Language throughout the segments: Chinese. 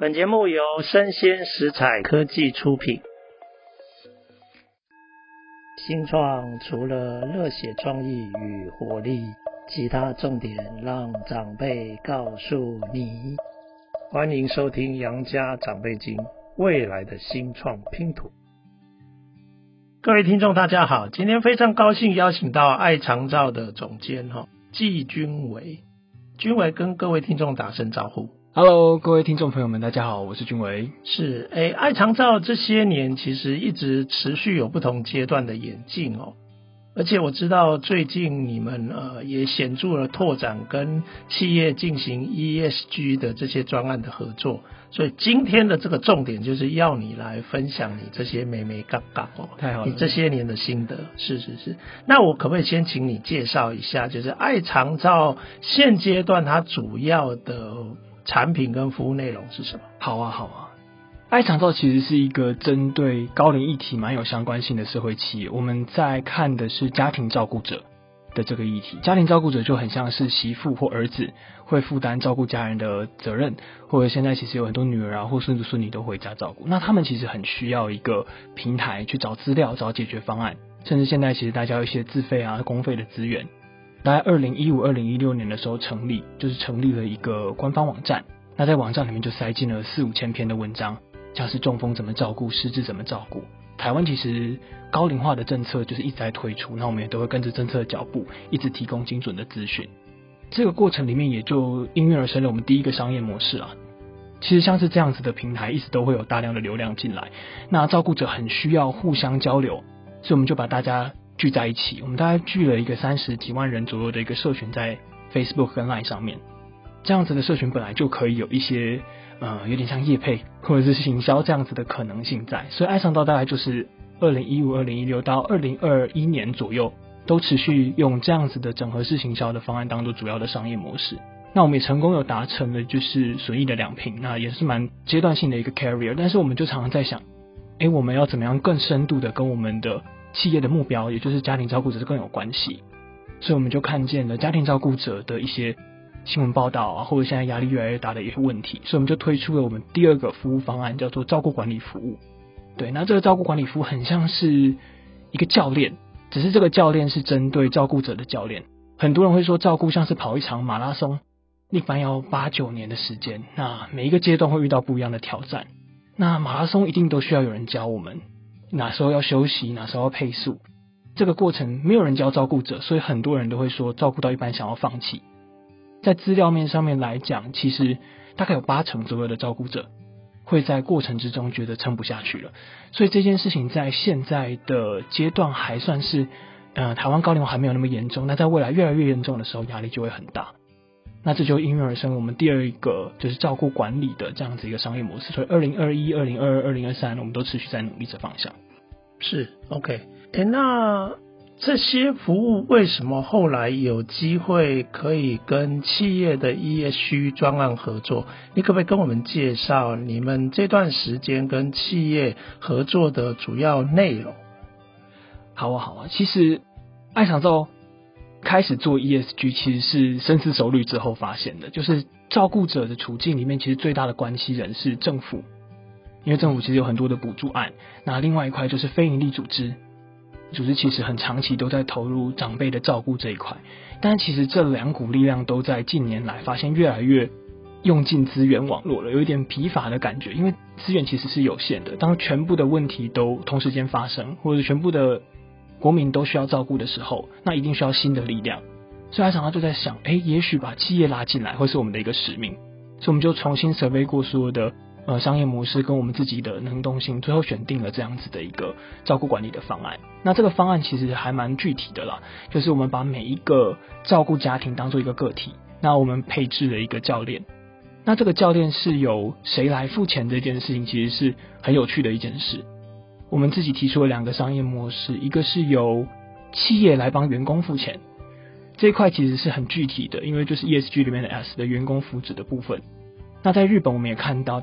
本节目由生鲜食材科技出品。新创除了热血创意与活力，其他重点让长辈告诉你。欢迎收听《杨家长辈经》，未来的新创拼图。各位听众，大家好，今天非常高兴邀请到爱长照的总监哈季军伟，军伟跟各位听众打声招呼。Hello，各位听众朋友们，大家好，我是君维。是，哎，爱长照这些年其实一直持续有不同阶段的演进哦，而且我知道最近你们呃也显著了拓展跟企业进行 ESG 的这些专案的合作，所以今天的这个重点就是要你来分享你这些美眉角角哦，太好了，你这些年的心得，是是是。那我可不可以先请你介绍一下，就是爱长照现阶段它主要的产品跟服务内容是什么？好啊，好啊。爱长照其实是一个针对高龄议题蛮有相关性的社会企业。我们在看的是家庭照顾者的这个议题。家庭照顾者就很像是媳妇或儿子会负担照顾家人的责任，或者现在其实有很多女儿啊或孙子孙女都回家照顾。那他们其实很需要一个平台去找资料、找解决方案，甚至现在其实大家有一些自费啊、公费的资源。大概二零一五、二零一六年的时候成立，就是成立了一个官方网站。那在网站里面就塞进了四五千篇的文章，像是中风怎么照顾、失智怎么照顾。台湾其实高龄化的政策就是一直在推出，那我们也都会跟着政策的脚步，一直提供精准的资讯。这个过程里面也就应运而生了我们第一个商业模式啊。其实像是这样子的平台，一直都会有大量的流量进来。那照顾者很需要互相交流，所以我们就把大家。聚在一起，我们大概聚了一个三十几万人左右的一个社群在 Facebook 跟 Line 上面。这样子的社群本来就可以有一些，呃，有点像业配或者是行销这样子的可能性在。所以爱上到大概就是二零一五、二零一六到二零二一年左右，都持续用这样子的整合式行销的方案当做主要的商业模式。那我们也成功有达成了就是损益的两平，那也是蛮阶段性的一个 carrier。但是我们就常常在想，哎，我们要怎么样更深度的跟我们的企业的目标，也就是家庭照顾者更有关系，所以我们就看见了家庭照顾者的一些新闻报道啊，或者现在压力越来越大的一些问题，所以我们就推出了我们第二个服务方案，叫做照顾管理服务。对，那这个照顾管理服务很像是一个教练，只是这个教练是针对照顾者的教练。很多人会说照顾像是跑一场马拉松，一般要八九年的时间，那每一个阶段会遇到不一样的挑战，那马拉松一定都需要有人教我们。哪时候要休息，哪时候要配速，这个过程没有人教照顾者，所以很多人都会说照顾到一半想要放弃。在资料面上面来讲，其实大概有八成左右的照顾者会在过程之中觉得撑不下去了。所以这件事情在现在的阶段还算是，呃，台湾高龄化还没有那么严重。那在未来越来越严重的时候，压力就会很大。那这就应运而生我们第二一个就是照顾管理的这样子一个商业模式，所以二零二一、二零二二、二零二三，我们都持续在努力这方向。是 OK，哎，那这些服务为什么后来有机会可以跟企业的 ESG 专案合作？你可不可以跟我们介绍你们这段时间跟企业合作的主要内容？好啊，好啊，其实爱长照。开始做 ESG 其实是深思熟虑之后发现的，就是照顾者的处境里面，其实最大的关系人是政府，因为政府其实有很多的补助案。那另外一块就是非营利组织，组织其实很长期都在投入长辈的照顾这一块，但其实这两股力量都在近年来发现越来越用尽资源网络了，有一点疲乏的感觉，因为资源其实是有限的，当全部的问题都同时间发生，或者全部的。国民都需要照顾的时候，那一定需要新的力量。所以他常常就在想，哎、也许把企业拉进来会是我们的一个使命。所以我们就重新审配过所有的呃商业模式跟我们自己的能动性，最后选定了这样子的一个照顾管理的方案。那这个方案其实还蛮具体的啦，就是我们把每一个照顾家庭当做一个个体，那我们配置了一个教练。那这个教练是由谁来付钱这件事情，其实是很有趣的一件事。我们自己提出了两个商业模式，一个是由企业来帮员工付钱，这一块其实是很具体的，因为就是 ESG 里面的 S 的员工福祉的部分。那在日本我们也看到，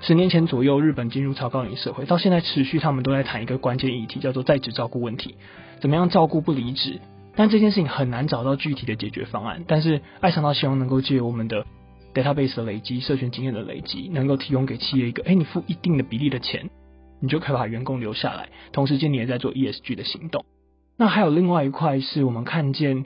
十年前左右日本进入超高龄社会，到现在持续他们都在谈一个关键议题，叫做在职照顾问题，怎么样照顾不离职？但这件事情很难找到具体的解决方案。但是爱长照希望能够借由我们的 database 的累积、社群经验的累积，能够提供给企业一个，哎，你付一定的比例的钱，你就可以把员工留下来。同时间你也在做 ESG 的行动。那还有另外一块是我们看见，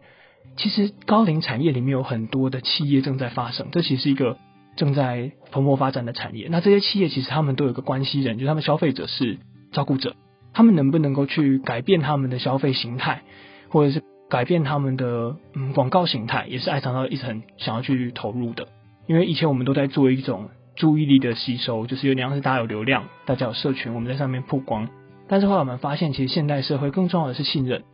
其实高龄产业里面有很多的企业正在发生，这其实是一个正在蓬勃发展的产业。那这些企业其实他们都有个关系人，就是他们消费者是照顾者，他们能不能够去改变他们的消费形态，或者是改变他们的嗯广告形态，也是爱长照一直很想要去投入的。因为以前我们都在做一种注意力的吸收，就是有点像是大家有流量，大家有社群，我们在上面曝光。但是后来我们发现，其实现代社会更重要的是信任。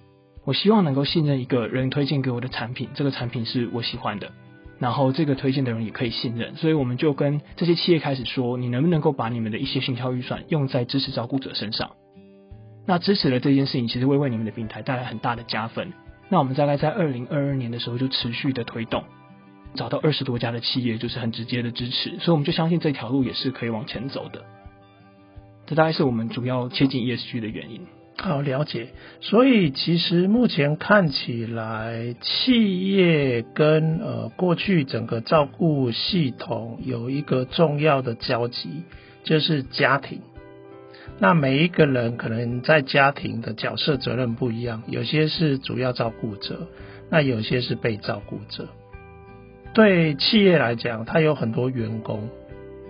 我希望能够信任一个人推荐给我的产品，这个产品是我喜欢的，然后这个推荐的人也可以信任。所以我们就跟这些企业开始说，你能不能够把你们的一些行销预算用在支持照顾者身上？那支持了这件事情，其实会为你们的平台带来很大的加分。那我们大概在二零二二年的时候就持续的推动，找到二十多家的企业，就是很直接的支持。所以我们就相信这条路也是可以往前走的。这大概是我们主要切进 ESG 的原因。好，了解。所以其实目前看起来，企业跟呃过去整个照顾系统有一个重要的交集，就是家庭。那每一个人可能在家庭的角色责任不一样，有些是主要照顾者，那有些是被照顾者。对企业来讲，他有很多员工，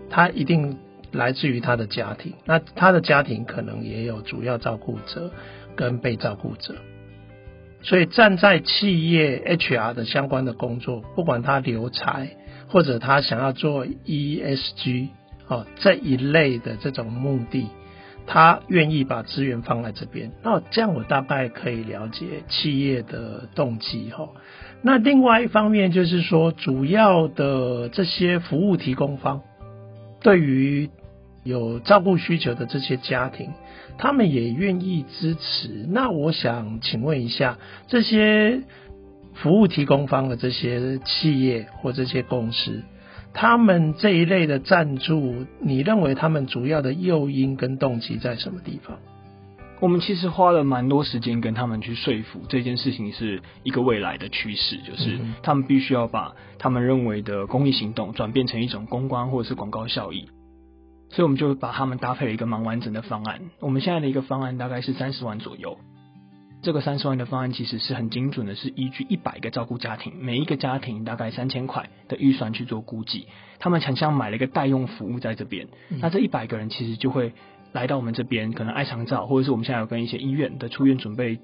他一定。来自于他的家庭，那他的家庭可能也有主要照顾者跟被照顾者，所以站在企业 HR 的相关的工作，不管他留才或者他想要做 ESG 哦这一类的这种目的，他愿意把资源放在这边，那这样我大概可以了解企业的动机哈。那另外一方面就是说，主要的这些服务提供方对于有照顾需求的这些家庭，他们也愿意支持。那我想请问一下，这些服务提供方的这些企业或这些公司，他们这一类的赞助，你认为他们主要的诱因跟动机在什么地方？我们其实花了蛮多时间跟他们去说服这件事情是一个未来的趋势，就是他们必须要把他们认为的公益行动转变成一种公关或者是广告效益。所以我们就把他们搭配了一个蛮完整的方案。我们现在的一个方案大概是三十万左右。这个三十万的方案其实是很精准的，是依据一百个照顾家庭，每一个家庭大概三千块的预算去做估计。他们很像买了一个代用服务在这边。那这一百个人其实就会来到我们这边，可能爱长照，或者是我们现在有跟一些医院的出院准备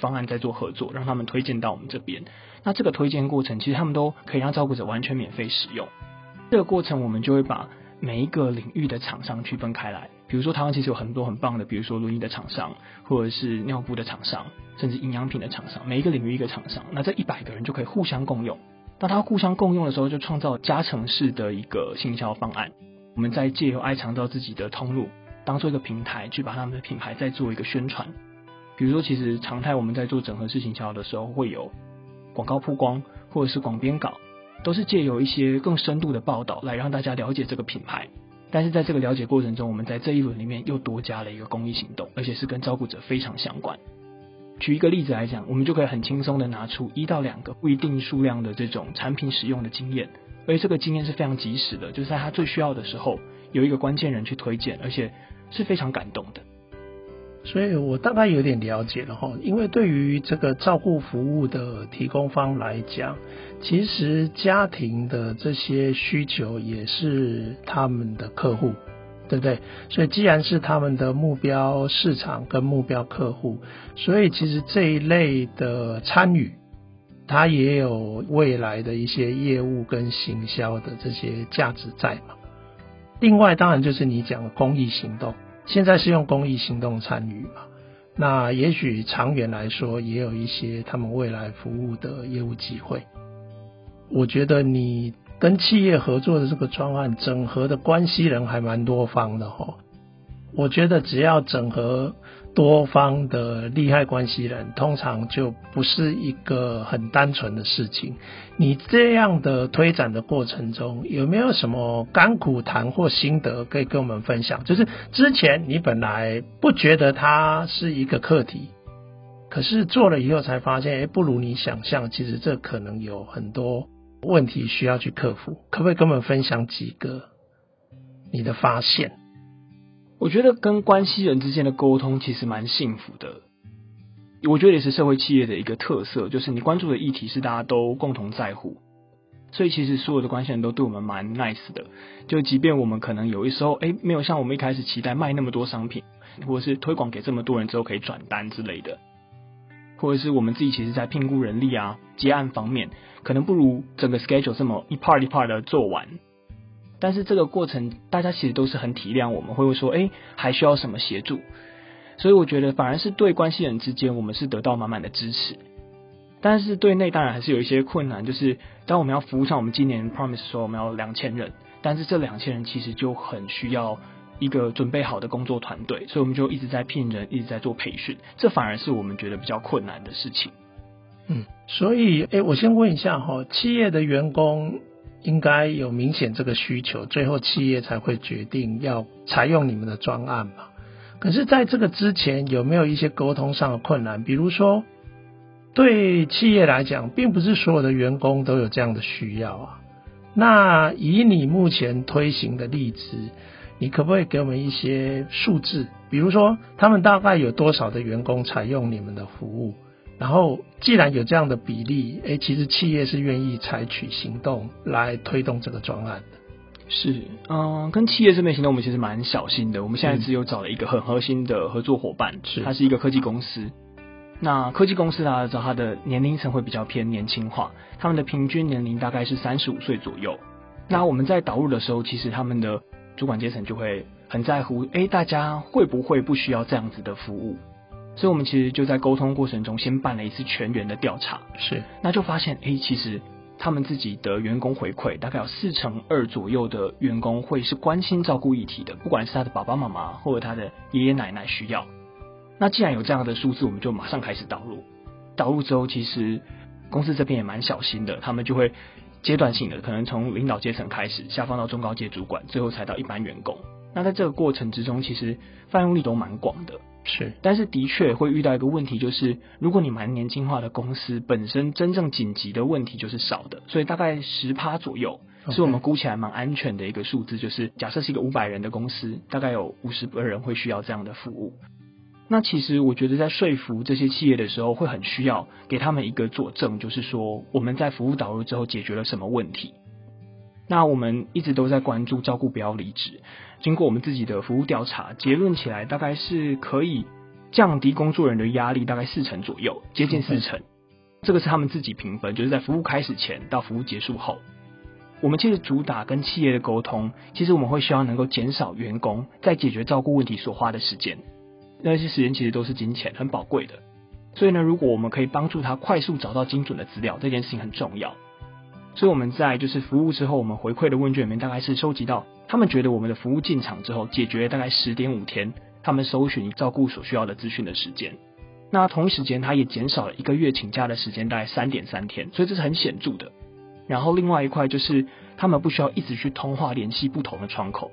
方案在做合作，让他们推荐到我们这边。那这个推荐过程其实他们都可以让照顾者完全免费使用。这个过程我们就会把。每一个领域的厂商区分开来，比如说台湾其实有很多很棒的，比如说轮椅的厂商，或者是尿布的厂商，甚至营养品的厂商，每一个领域一个厂商，那这一百个人就可以互相共用。当他互相共用的时候，就创造加成式的一个行销方案。我们再借由爱长照自己的通路，当做一个平台，去把他们的品牌再做一个宣传。比如说，其实常态我们在做整合式行销的时候，会有广告曝光，或者是广编稿。都是借由一些更深度的报道来让大家了解这个品牌，但是在这个了解过程中，我们在这一轮里面又多加了一个公益行动，而且是跟照顾者非常相关。举一个例子来讲，我们就可以很轻松的拿出一到两个不一定数量的这种产品使用的经验，而且这个经验是非常及时的，就是在他最需要的时候有一个关键人去推荐，而且是非常感动的。所以我大概有点了解了哈，因为对于这个照顾服务的提供方来讲，其实家庭的这些需求也是他们的客户，对不对？所以既然是他们的目标市场跟目标客户，所以其实这一类的参与，它也有未来的一些业务跟行销的这些价值在嘛。另外，当然就是你讲的公益行动。现在是用公益行动参与嘛？那也许长远来说，也有一些他们未来服务的业务机会。我觉得你跟企业合作的这个专案，整合的关系人还蛮多方的哦。我觉得只要整合多方的利害关系人，通常就不是一个很单纯的事情。你这样的推展的过程中，有没有什么甘苦谈或心得可以跟我们分享？就是之前你本来不觉得它是一个课题，可是做了以后才发现，诶，不如你想象，其实这可能有很多问题需要去克服？可不可以跟我们分享几个你的发现？我觉得跟关系人之间的沟通其实蛮幸福的。我觉得也是社会企业的一个特色，就是你关注的议题是大家都共同在乎，所以其实所有的关系人都对我们蛮 nice 的。就即便我们可能有一时候，哎，没有像我们一开始期待卖那么多商品，或者是推广给这么多人之后可以转单之类的，或者是我们自己其实在评估人力啊、结案方面，可能不如整个 schedule 这么一 part 一 part 的做完。但是这个过程，大家其实都是很体谅我们，会说，哎，还需要什么协助？所以我觉得反而是对关系人之间，我们是得到满满的支持。但是对内当然还是有一些困难，就是当我们要服务上我们今年 promise 说我们要两千人，但是这两千人其实就很需要一个准备好的工作团队，所以我们就一直在聘人，一直在做培训，这反而是我们觉得比较困难的事情。嗯，所以诶，我先问一下哈，企业的员工应该有明显这个需求，最后企业才会决定要采用你们的专案吧？可是，在这个之前，有没有一些沟通上的困难？比如说，对企业来讲，并不是所有的员工都有这样的需要啊。那以你目前推行的例子，你可不可以给我们一些数字？比如说，他们大概有多少的员工采用你们的服务？然后，既然有这样的比例，诶，其实企业是愿意采取行动来推动这个专案的。是，嗯，跟企业这边行动，我们其实蛮小心的。我们现在只有找了一个很核心的合作伙伴，是，它是一个科技公司。那科技公司大家知道，它的年龄层会比较偏年轻化，他们的平均年龄大概是三十五岁左右。那我们在导入的时候，其实他们的主管阶层就会很在乎，哎，大家会不会不需要这样子的服务？所以我们其实就在沟通过程中，先办了一次全员的调查，是，那就发现，哎，其实。他们自己的员工回馈，大概有四成二左右的员工会是关心照顾议题的，不管是他的爸爸妈妈或者他的爷爷奶奶需要。那既然有这样的数字，我们就马上开始导入。导入之后，其实公司这边也蛮小心的，他们就会阶段性的，可能从领导阶层开始，下放到中高阶主管，最后才到一般员工。那在这个过程之中，其实泛用力都蛮广的。是，但是的确会遇到一个问题，就是如果你蛮年轻化的公司，本身真正紧急的问题就是少的，所以大概十趴左右.是我们估起来蛮安全的一个数字。就是假设是一个五百人的公司，大概有五十个人会需要这样的服务。那其实我觉得在说服这些企业的时候，会很需要给他们一个佐证，就是说我们在服务导入之后解决了什么问题。那我们一直都在关注照顾不要离职。经过我们自己的服务调查，结论起来大概是可以降低工作人的压力，大概四成左右，接近四成。这个是他们自己评分，就是在服务开始前到服务结束后，我们其实主打跟企业的沟通，其实我们会希望能够减少员工在解决照顾问题所花的时间，那些时间其实都是金钱，很宝贵的。所以呢，如果我们可以帮助他快速找到精准的资料，这件事情很重要。所以我们在就是服务之后，我们回馈的问卷里面，大概是收集到。他们觉得我们的服务进场之后，解决大概十点五天，他们搜寻照顾所需要的资讯的时间。那同一时间，他也减少了一个月请假的时间，大概三点三天，所以这是很显著的。然后另外一块就是，他们不需要一直去通话联系不同的窗口，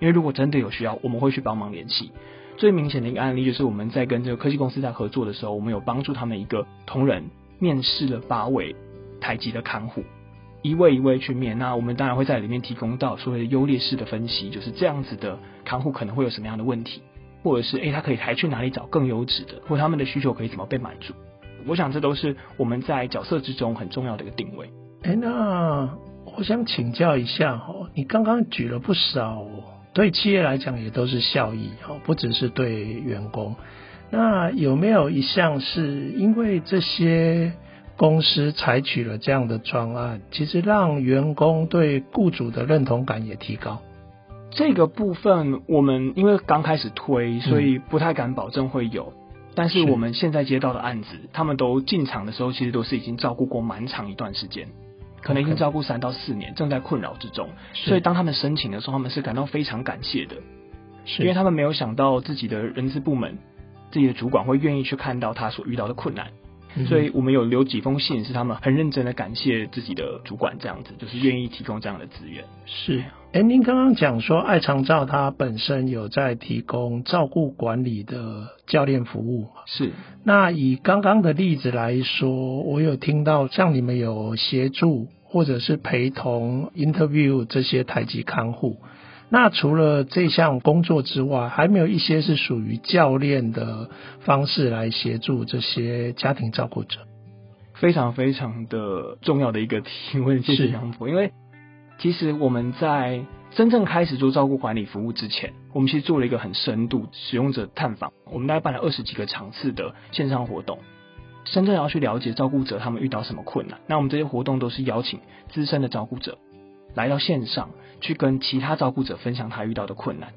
因为如果真的有需要，我们会去帮忙联系。最明显的一个案例就是我们在跟这个科技公司在合作的时候，我们有帮助他们一个同仁面试了八位台籍的看护。一位一位去面，那我们当然会在里面提供到所谓的优劣势的分析，就是这样子的看护可能会有什么样的问题，或者是诶、欸、他可以还去哪里找更优质的，或他们的需求可以怎么被满足。我想这都是我们在角色之中很重要的一个定位。哎、那我想请教一下哈，你刚刚举了不少对企业来讲也都是效益哈，不只是对员工。那有没有一项是因为这些？公司采取了这样的专案，其实让员工对雇主的认同感也提高。这个部分我们因为刚开始推，所以不太敢保证会有。嗯、但是我们现在接到的案子，他们都进场的时候，其实都是已经照顾过蛮长一段时间，可能已经照顾三到四年，正在困扰之中。所以当他们申请的时候，他们是感到非常感谢的，是因为他们没有想到自己的人资部门、自己的主管会愿意去看到他所遇到的困难。所以我们有留几封信，是他们很认真的感谢自己的主管，这样子就是愿意提供这样的资源。是，哎、欸，您刚刚讲说爱长照它本身有在提供照顾管理的教练服务，是。那以刚刚的例子来说，我有听到像你们有协助或者是陪同 interview 这些台籍看护。那除了这项工作之外，还没有一些是属于教练的方式来协助这些家庭照顾者。非常非常的重要的一个提问，谢谢杨博。因为其实我们在真正开始做照顾管理服务之前，我们其实做了一个很深度使用者探访，我们大概办了二十几个场次的线上活动，深圳要去了解照顾者他们遇到什么困难。那我们这些活动都是邀请资深的照顾者来到线上，去跟其他照顾者分享他遇到的困难。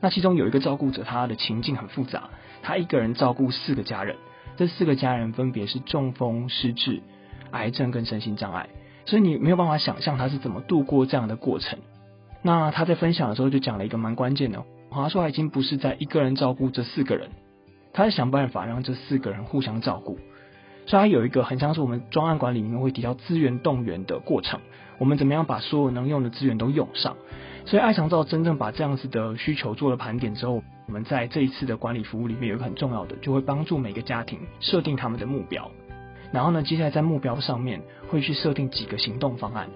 那其中有一个照顾者，他的情境很复杂，他一个人照顾四个家人。这四个家人分别是中风、失智、癌症跟身心障碍，所以你没有办法想象他是怎么度过这样的过程。那他在分享的时候就讲了一个蛮关键的，他说他已经不是在一个人照顾这四个人，他在想办法让这四个人互相照顾。所以他有一个很像是我们专案管理里面会提到资源动员的过程，我们怎么样把所有能用的资源都用上。所以爱长照真正把这样子的需求做了盘点之后，我们在这一次的管理服务里面有一个很重要的，就会帮助每个家庭设定他们的目标，然后呢，接下来在目标上面会去设定几个行动方案。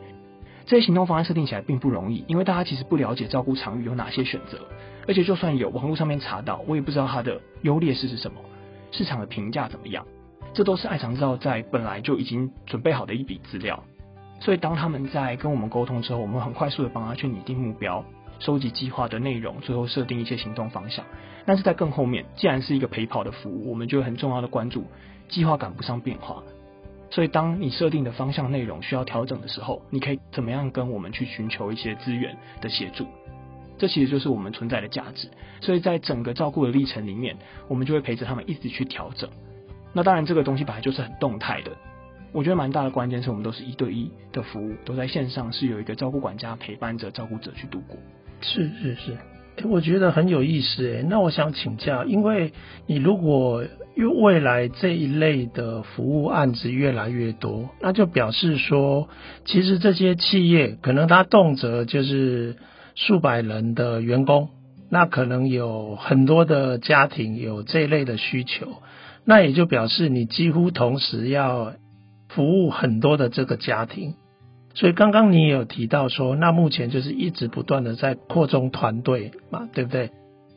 这些行动方案设定起来并不容易，因为大家其实不了解照顾场域有哪些选择，而且就算有网络上面查到，我也不知道它的优劣势是什么，市场的评价怎么样，这都是爱长照在本来就已经准备好的一笔资料。所以当他们在跟我们沟通之后，我们很快速的帮他去拟定目标，收集计划的内容，最后设定一些行动方向。但是在更后面，既然是一个陪跑的服务，我们就很重要的关注计划赶不上变化。所以当你设定的方向内容需要调整的时候，你可以怎么样跟我们去寻求一些资源的协助？这其实就是我们存在的价值。所以在整个照顾的历程里面，我们就会陪着他们一直去调整。那当然，这个东西本来就是很动态的。我觉得蛮大的关键是我们都是一对一的服务，都在线上，是有一个照顾管家陪伴着照顾者去度过。是是是，我觉得很有意思诶。那我想请教，因为你如果未来这一类的服务案子越来越多，那就表示说，其实这些企业可能它动辄就是数百人的员工，那可能有很多的家庭有这一类的需求，那也就表示你几乎同时要。服务很多的这个家庭，所以刚刚你也有提到说，那目前就是一直不断的在扩充团队嘛，对不对？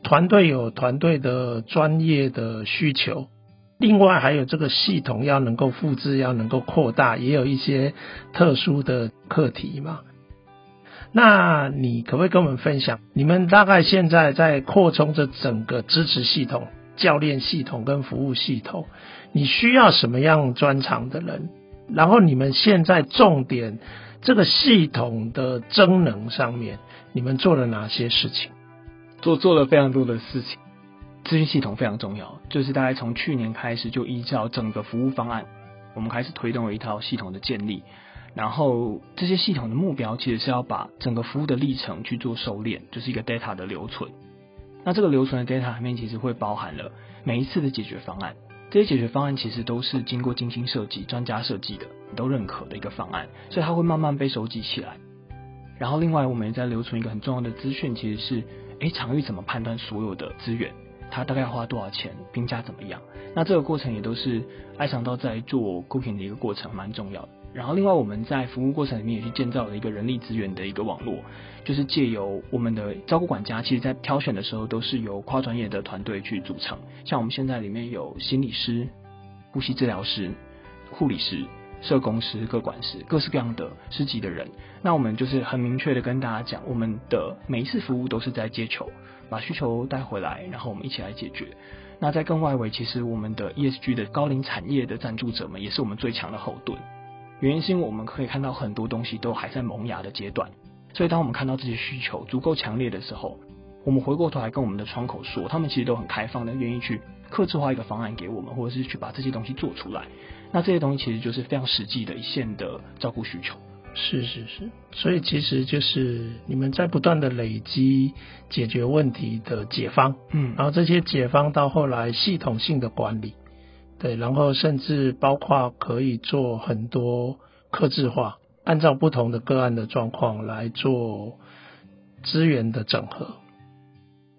团队有团队的专业的需求，另外还有这个系统要能够复制，要能够扩大，也有一些特殊的课题嘛。那你可不可以跟我们分享，你们大概现在在扩充这整个支持系统、教练系统跟服务系统，你需要什么样专长的人？然后你们现在重点这个系统的增能上面，你们做了哪些事情？做做了非常多的事情。资讯系统非常重要，就是大概从去年开始就依照整个服务方案，我们开始推动了一套系统的建立。然后这些系统的目标其实是要把整个服务的历程去做收敛，就是一个 data 的留存。那这个留存的 data 里面其实会包含了每一次的解决方案。这些解决方案其实都是经过精心设计、专家设计的，都认可的一个方案，所以它会慢慢被收集起来。然后另外我们也在留存一个很重要的资讯，其实是，诶，场域怎么判断所有的资源，它大概要花多少钱，评价怎么样？那这个过程也都是爱上到在做孤品的一个过程，蛮重要的。然后另外我们在服务过程里面也去建造了一个人力资源的一个网络。就是借由我们的照顾管家，其实在挑选的时候都是由跨专业的团队去组成。像我们现在里面有心理师、呼吸治疗师、护理师、社工师、各管师，各式各样的师级的人。那我们就是很明确的跟大家讲，我们的每一次服务都是在接球，把需求带回来，然后我们一起来解决。那在更外围，其实我们的 ESG 的高龄产业的赞助者们也是我们最强的后盾。原因是因为我们可以看到很多东西都还在萌芽的阶段。所以，当我们看到这些需求足够强烈的时候，我们回过头来跟我们的窗口说，他们其实都很开放的，愿意去克制化一个方案给我们，或者是去把这些东西做出来。那这些东西其实就是非常实际的一线的照顾需求。是是是，所以其实就是你们在不断的累积解决问题的解方，嗯，然后这些解方到后来系统性的管理，对，然后甚至包括可以做很多客制化。按照不同的个案的状况来做资源的整合，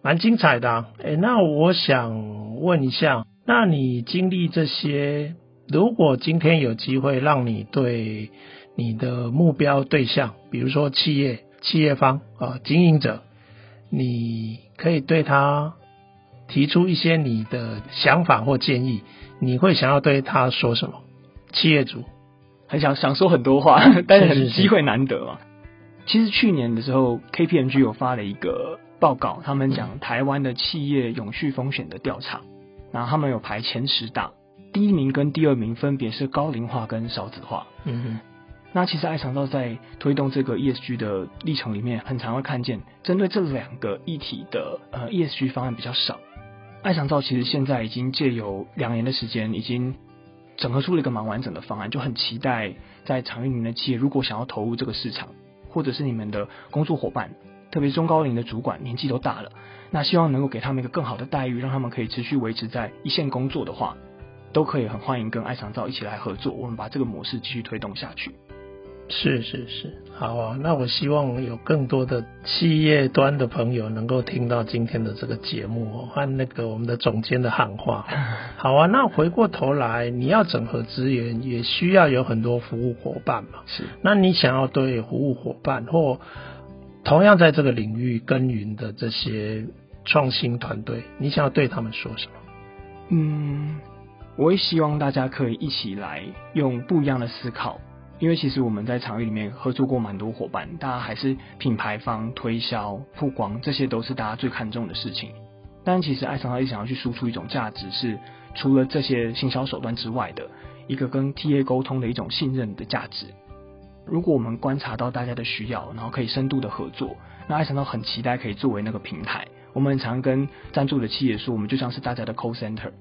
蛮精彩的啊。那我想问一下，那你经历这些，如果今天有机会让你对你的目标对象，比如说企业、企业方啊、经营者，你可以对他提出一些你的想法或建议，你会想要对他说什么？企业主很想想说很多话，但是很机会难得嘛。其实去年的时候，KPMG 有发了一个报告，他们讲台湾的企业永续风险的调查，然后他们有排前十大，第一名跟第二名分别是高龄化跟少子化。嗯哼，那其实爱长道在推动这个 ESG 的历程里面，很常会看见针对这两个议题的呃 ESG 方案比较少。爱长照其实现在已经借由两年的时间，已经整合出了一个蛮完整的方案，就很期待在场域里面的企业如果想要投入这个市场。或者是你们的工作伙伴，特别是中高龄的主管，年纪都大了，那希望能够给他们一个更好的待遇，让他们可以持续维持在一线工作的话，都可以很欢迎跟爱长照一起来合作，我们把这个模式继续推动下去。是是是，好啊，那我希望有更多的企业端的朋友能够听到今天的这个节目和那个我们的总监的喊话。好啊，那回过头来，你要整合资源，也需要有很多服务伙伴嘛。是，那你想要对服务伙伴或同样在这个领域耕耘的这些创新团队，你想要对他们说什么？嗯，我也希望大家可以一起来用不一样的思考。因为其实我们在场域里面合作过蛮多伙伴，大家还是品牌方推销、曝光，这些都是大家最看重的事情。但其实爱长照一想要去输出一种价值，是除了这些行销手段之外的一个跟 TA 沟通的一种信任的价值。如果我们观察到大家的需要，然后可以深度的合作，那爱长照很期待可以作为那个平台。我们常跟赞助的企业说，我们就像是大家的 call center，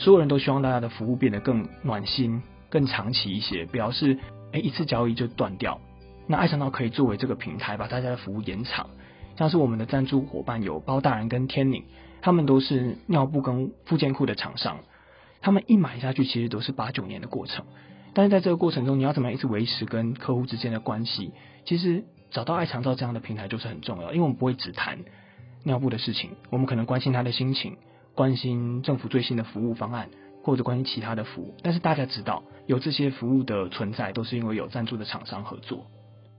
所有人都希望大家的服务变得更暖心、更长期一些，表示。诶，一次交易就断掉，那爱长照可以作为这个平台，把大家的服务延长。像是我们的赞助伙伴有包大人跟天宁，他们都是尿布跟附件裤的厂商，他们一买下去其实都是八九年的过程。但是在这个过程中，你要怎么样一直维持跟客户之间的关系？其实找到爱长照这样的平台就是很重要，因为我们不会只谈尿布的事情，我们可能关心他的心情，关心政府最新的服务方案。或者关于其他的服务，但是大家知道有这些服务的存在，都是因为有赞助的厂商合作，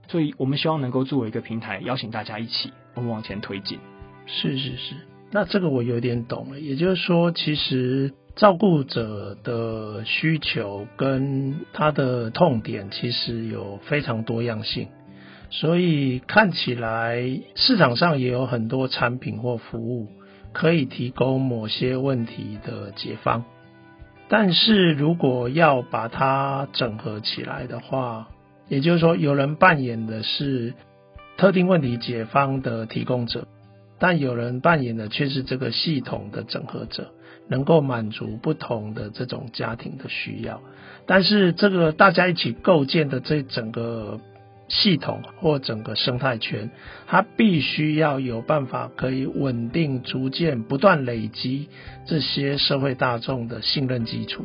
所以我们希望能够作为一个平台，邀请大家一起我们往前推进。是是是，那这个我有点懂了，也就是说，其实照顾者的需求跟他的痛点其实有非常多样性，所以看起来市场上也有很多产品或服务可以提供某些问题的解方。但是如果要把它整合起来的话，也就是说，有人扮演的是特定问题解方的提供者，但有人扮演的却是这个系统的整合者，能够满足不同的这种家庭的需要。但是这个大家一起构建的这整个。系统或整个生态圈，它必须要有办法可以稳定、逐渐不断累积这些社会大众的信任基础，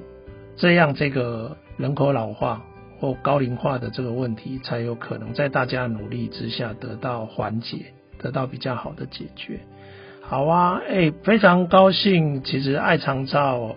这样这个人口老化或高龄化的这个问题才有可能在大家努力之下得到缓解，得到比较好的解决。好啊，哎，非常高兴，其实爱长照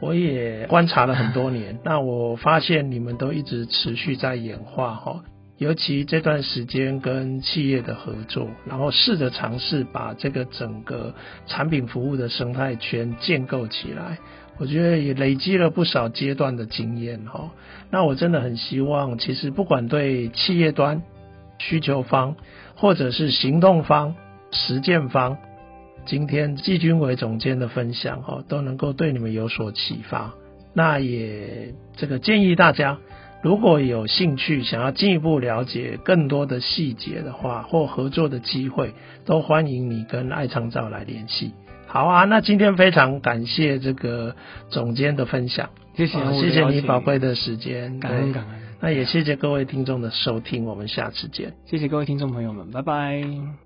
我也观察了很多年，那我发现你们都一直持续在演化哈。尤其这段时间跟企业的合作，然后试着尝试把这个整个产品服务的生态圈建构起来，我觉得也累积了不少阶段的经验哈。那我真的很希望，其实不管对企业端、需求方，或者是行动方、实践方，今天季军伟总监的分享哈，都能够对你们有所启发。那也这个建议大家。如果有兴趣想要进一步了解更多的细节的话，或合作的机会，都欢迎你跟爱长照来联系。好啊，那今天非常感谢这个总监的分享，谢谢，谢谢你宝贵的时间，感恩感恩。那也谢谢各位听众的收听，我们下次见。谢谢各位听众朋友们，拜拜。